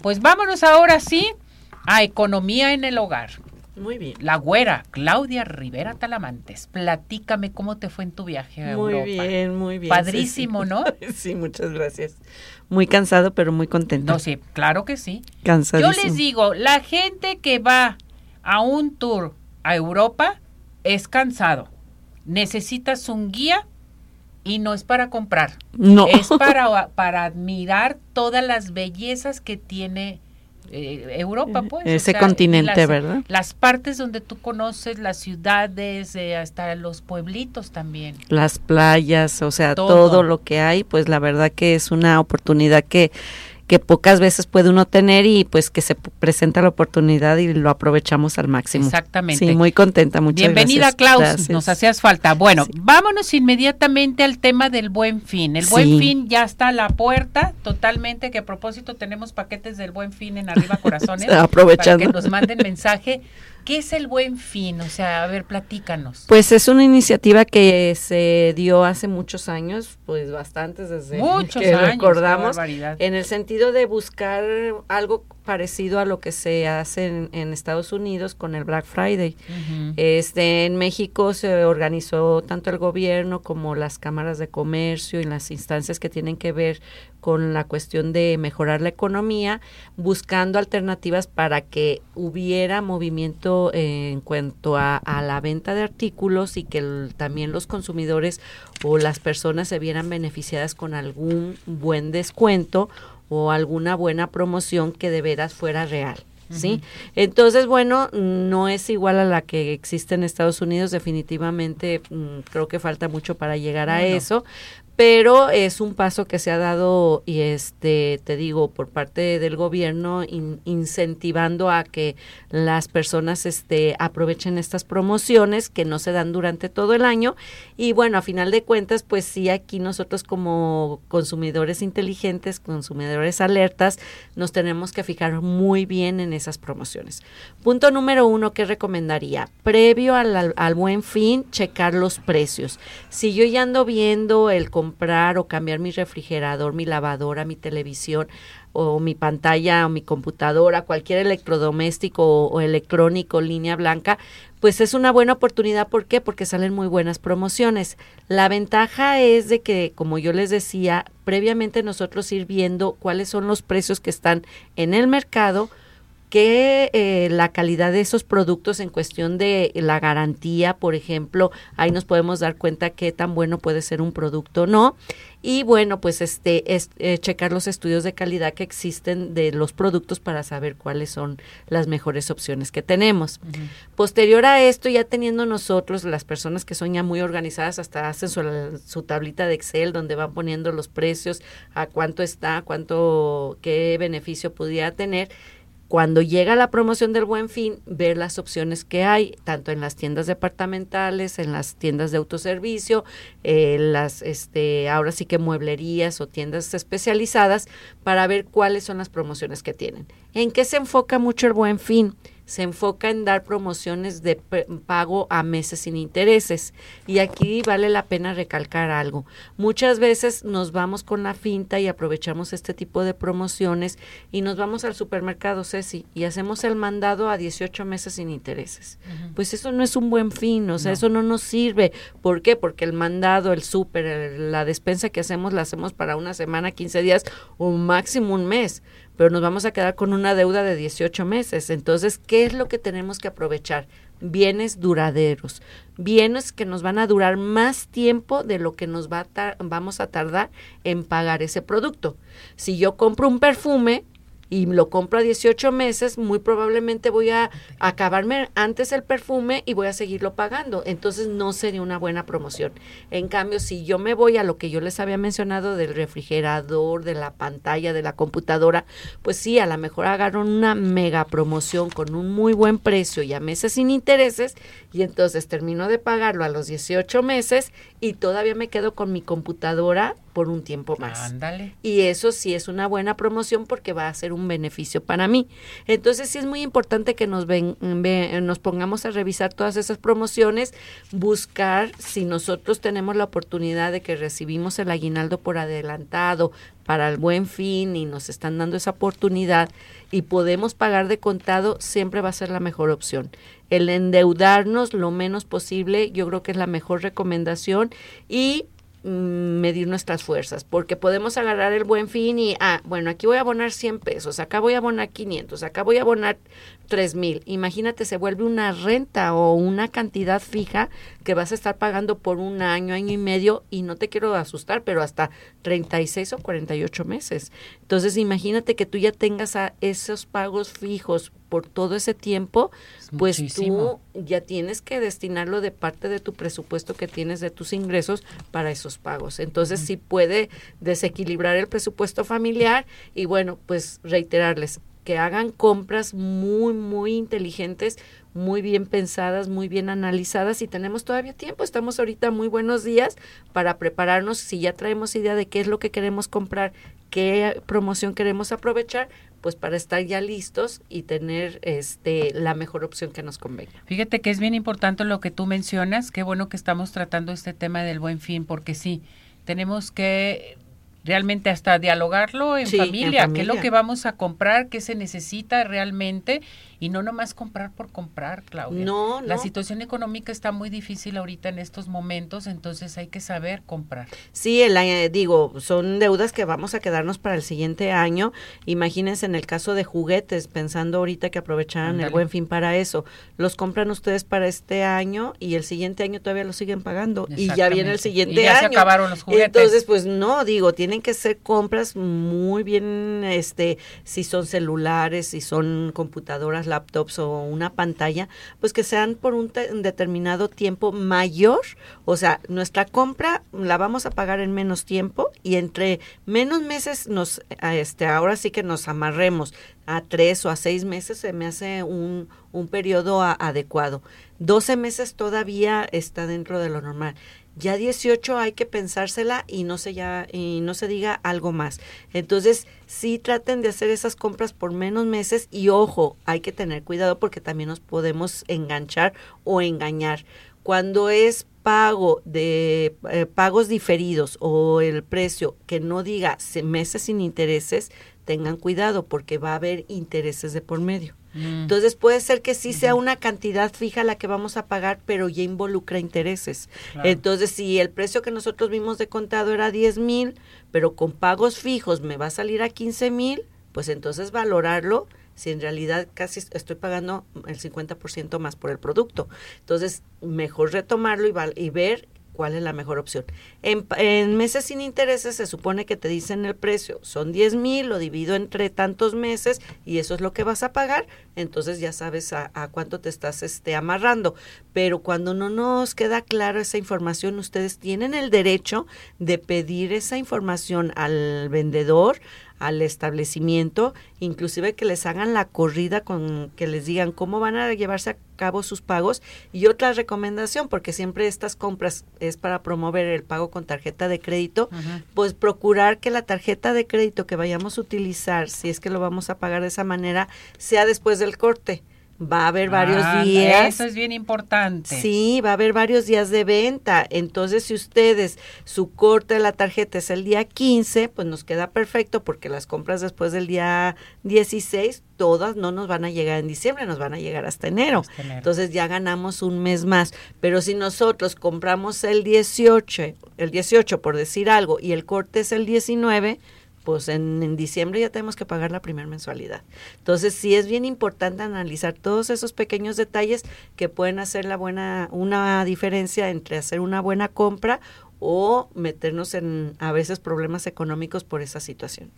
Pues vámonos ahora sí a economía en el hogar. Muy bien. La güera, Claudia Rivera Talamantes. Platícame cómo te fue en tu viaje a muy Europa. Muy bien, muy bien. Padrísimo, sí, ¿no? Sí, muchas gracias. Muy cansado, pero muy contento. No, sí, claro que sí. Cansadísimo. Yo les digo, la gente que va a un tour a Europa es cansado. Necesitas un guía y no es para comprar. No. Es para, para admirar todas las bellezas que tiene eh, Europa, pues. Ese continente, las, ¿verdad? Las partes donde tú conoces, las ciudades, eh, hasta los pueblitos también. Las playas, o sea, Todo. todo lo que hay, pues la verdad que es una oportunidad que que pocas veces puede uno tener y pues que se presenta la oportunidad y lo aprovechamos al máximo. Exactamente. Sí, muy contenta, muchas Bienvenida, gracias. Klaus, Gracias. nos hacías falta. Bueno, Sí. vámonos inmediatamente al tema del buen fin. El buen fin ya está a la puerta, totalmente, que a propósito tenemos paquetes del buen fin en Arriba Corazones. Aprovechando. Para que nos manden mensaje. ¿Qué es el buen fin? O sea, a ver, platícanos. Pues es una iniciativa que se dio hace muchos años, pues bastantes desde Muchos que años. recordamos, en el sentido de buscar algo parecido a lo que se hace en, en Estados Unidos con el Black Friday. Este, en México se organizó tanto el gobierno como las cámaras de comercio y las instancias que tienen que ver con la cuestión de mejorar la economía, buscando alternativas para que hubiera movimiento eh, en cuanto a, a la venta de artículos y que el- también los consumidores o las personas se vieran beneficiadas con algún buen descuento o alguna buena promoción que de veras fuera real. ¿Sí? Entonces, bueno, no es igual a la que existe en Estados Unidos, definitivamente mm, creo que falta mucho para llegar a eso, pero es un paso que se ha dado y este te digo por parte del gobierno in- incentivando a que las personas este aprovechen estas promociones que no se dan durante todo el año. Y bueno a final de cuentas pues sí aquí nosotros como consumidores inteligentes consumidores alertas nos tenemos que fijar muy bien en esas promociones. Punto número uno que recomendaría previo al, al- al buen fin checar los precios. Si yo ya ando viendo el comprar o cambiar mi refrigerador, mi lavadora, mi televisión o mi pantalla o mi computadora, cualquier electrodoméstico o, electrónico, línea blanca, pues es una buena oportunidad. ¿Por qué? Porque salen muy buenas promociones. La ventaja es de que, como yo les decía, previamente nosotros ir viendo cuáles son los precios que están en el mercado, que eh, la calidad de esos productos en cuestión de la garantía, por ejemplo, ahí nos podemos dar cuenta qué tan bueno puede ser un producto o no. Y bueno, pues este es eh, checar los estudios de calidad que existen de los productos para saber cuáles son las mejores opciones que tenemos. Posterior a esto, ya teniendo nosotros, las personas que son ya muy organizadas, hasta hacen su, su tablita de Excel donde van poniendo los precios, a cuánto está, cuánto, qué beneficio pudiera tener. Cuando llega la promoción del buen fin, ver las opciones que hay, tanto en las tiendas departamentales, en las tiendas de autoservicio, eh, las, este, ahora sí que mueblerías o tiendas especializadas, para ver cuáles son las promociones que tienen. ¿En qué se enfoca mucho el buen fin? Se enfoca en dar promociones de pago a meses sin intereses. Y aquí vale la pena recalcar algo. Muchas veces nos vamos con la finta y aprovechamos este tipo de promociones y nos vamos al supermercado, Ceci, y hacemos el mandado a 18 meses sin intereses. Pues eso no es un buen fin, o sea, No. eso no nos sirve. ¿Por qué? Porque el mandado, el súper, la despensa que hacemos la hacemos para una semana, 15 días o máximo un mes, pero nos vamos a quedar con una deuda de 18 meses. Entonces, ¿qué es lo que tenemos que aprovechar? Bienes duraderos, bienes que nos van a durar más tiempo de lo que nos va a vamos a tardar en pagar ese producto. Si yo compro un perfume, y lo compro a 18 meses, muy probablemente voy a acabarme antes el perfume y voy a seguirlo pagando. Entonces no sería una buena promoción. En cambio, si yo me voy a lo que yo les había mencionado del refrigerador, de la pantalla, de la computadora, pues sí, a lo mejor agarro una mega promoción con un muy buen precio y a meses sin intereses y entonces termino de pagarlo a los 18 meses y todavía me quedo con mi computadora por un tiempo más. Ándale. Y eso sí es una buena promoción porque va a ser un beneficio para mí. Entonces sí es muy importante que nos, ven, nos pongamos a revisar todas esas promociones, buscar si nosotros tenemos la oportunidad de que recibimos el aguinaldo por adelantado para el buen fin y nos están dando esa oportunidad y podemos pagar de contado, siempre va a ser la mejor opción. El endeudarnos lo menos posible, yo creo que es la mejor recomendación y medir nuestras fuerzas, porque podemos agarrar el buen fin y, ah, bueno, aquí voy a abonar 100 pesos, acá voy a abonar 500, acá voy a abonar 3 mil. Imagínate, se vuelve una renta o una cantidad fija que vas a estar pagando por un año, año y medio, y no te quiero asustar, pero hasta 36 o 48 meses. Entonces, imagínate que tú ya tengas a esos pagos fijos por todo ese tiempo, pues tú ya tienes que destinarlo de parte de tu presupuesto que tienes de tus ingresos para esos pagos. Entonces sí puede desequilibrar el presupuesto familiar y bueno, pues reiterarles que hagan compras muy, muy inteligentes, muy bien pensadas, muy bien analizadas y tenemos todavía tiempo. Estamos ahorita muy buenos días para prepararnos. Si ya traemos idea de qué es lo que queremos comprar, qué promoción queremos aprovechar, pues para estar ya listos y tener este la mejor opción que nos convenga. Fíjate que es bien importante lo que tú mencionas, qué bueno que estamos tratando este tema del buen fin, porque sí, tenemos que realmente hasta dialogarlo en, familia, qué es lo que vamos a comprar, qué se necesita realmente y no nomás comprar por comprar, Claudia. No, La situación económica está muy difícil ahorita en estos momentos, entonces hay que saber comprar. Sí, el, eh, digo, son deudas que vamos a quedarnos para el siguiente año. Imagínense en el caso de juguetes, pensando ahorita que aprovecharan el buen fin para eso. Los compran ustedes para este año y el siguiente año todavía lo siguen pagando y ya viene el siguiente y ya Se acabaron los juguetes. Entonces, pues no, digo, tiene tienen que ser compras muy bien, este, si son celulares, si son computadoras, laptops o una pantalla, pues que sean por un, determinado tiempo mayor. O sea, nuestra compra la vamos a pagar en menos tiempo y entre menos meses nos, este, ahora sí que nos amarremos a tres o a seis meses se me hace un, un periodo adecuado. 12 meses todavía está dentro de lo normal ya 18 hay que pensársela y no se ya y no se diga algo más. Entonces, sí traten de hacer esas compras por menos meses y ojo, hay que tener cuidado porque también nos podemos enganchar o engañar. Cuando es pago de eh, pagos diferidos o el precio que no diga meses sin intereses, tengan cuidado porque va a haber intereses de por medio. Mm. Entonces puede ser que sí sea una cantidad fija la que vamos a pagar, pero ya involucra intereses. Entonces, si el precio que nosotros vimos de contado era 10 mil, pero con pagos fijos me va a salir a 15 mil, pues entonces valorarlo si en realidad casi estoy pagando el 50% más por el producto. Entonces, mejor retomarlo y, y ver cuál es la mejor opción. En, meses sin intereses se supone que te dicen el precio, son 10 mil, lo divido entre tantos meses y eso es lo que vas a pagar, entonces ya sabes a, cuánto te estás este, amarrando. Pero cuando no nos queda clara esa información, ustedes tienen el derecho de pedir esa información al vendedor, al establecimiento, inclusive que les hagan la corrida con que les digan cómo van a llevarse a cabo sus pagos. Y otra recomendación, porque siempre estas compras es para promover el pago con tarjeta de crédito, pues procurar que la tarjeta de crédito que vayamos a utilizar, si es que lo vamos a pagar de esa manera, sea después del corte va a haber varios ah, días. Eso es bien importante. Sí, va a haber varios días de venta. Entonces, si ustedes, su corte de la tarjeta es el día 15, pues nos queda perfecto porque las compras después del día 16, todas no nos van a llegar en diciembre, nos van a llegar hasta enero. Entonces ya ganamos un mes más. Pero si nosotros compramos el 18, el 18 por decir algo, y el corte es el 19, pues en, diciembre ya tenemos que pagar la primera mensualidad. Entonces sí es bien importante analizar todos esos pequeños detalles que pueden hacer la buena, una diferencia entre hacer una buena compra o meternos en a veces problemas económicos por esa situación.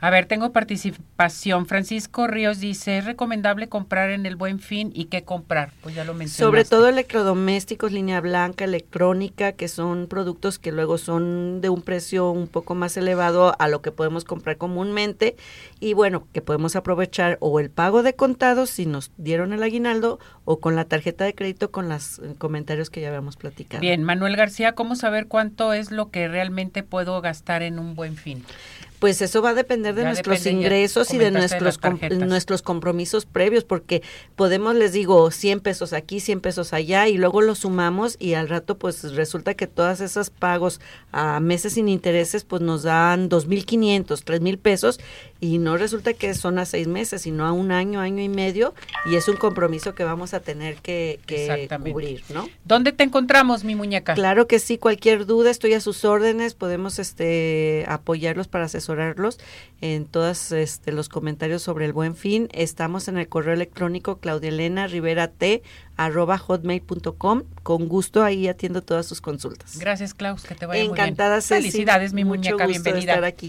A ver, tengo participación. Francisco Ríos dice, ¿es recomendable comprar en el Buen Fin y qué comprar? Pues ya lo mencionaste. Sobre todo electrodomésticos, línea blanca, electrónica, que son productos que luego son de un precio un poco más elevado a lo que podemos comprar comúnmente y bueno, que podemos aprovechar o el pago de contados si nos dieron el aguinaldo o con la tarjeta de crédito con los eh, comentarios que ya habíamos platicado. Bien, Manuel García, ¿cómo saber cuánto es lo que realmente puedo gastar en un Buen Fin? Pues eso va a depender de nuestros ingresos y de nuestros nuestros compromisos previos, porque podemos, les digo, 100 pesos aquí, 100 pesos allá, y luego lo sumamos y al rato pues resulta que todas esas pagos a meses sin intereses pues nos dan 2.500, 3.000 pesos y no resulta que son a seis meses, sino a un año, año y medio, y es un compromiso que vamos a tener que, que cubrir, ¿no? ¿Dónde te encontramos, mi muñeca? Claro que sí, cualquier duda, estoy a sus órdenes, podemos este apoyarlos para asesorar en todos este, los comentarios sobre el buen fin. Estamos en el correo electrónico claudielena rivera t arroba hotmail.com. Con gusto ahí atiendo todas sus consultas. Gracias, Klaus, que te vaya Encantada, muy bien. Felicidades, mi muñeca, bienvenida. Estar aquí.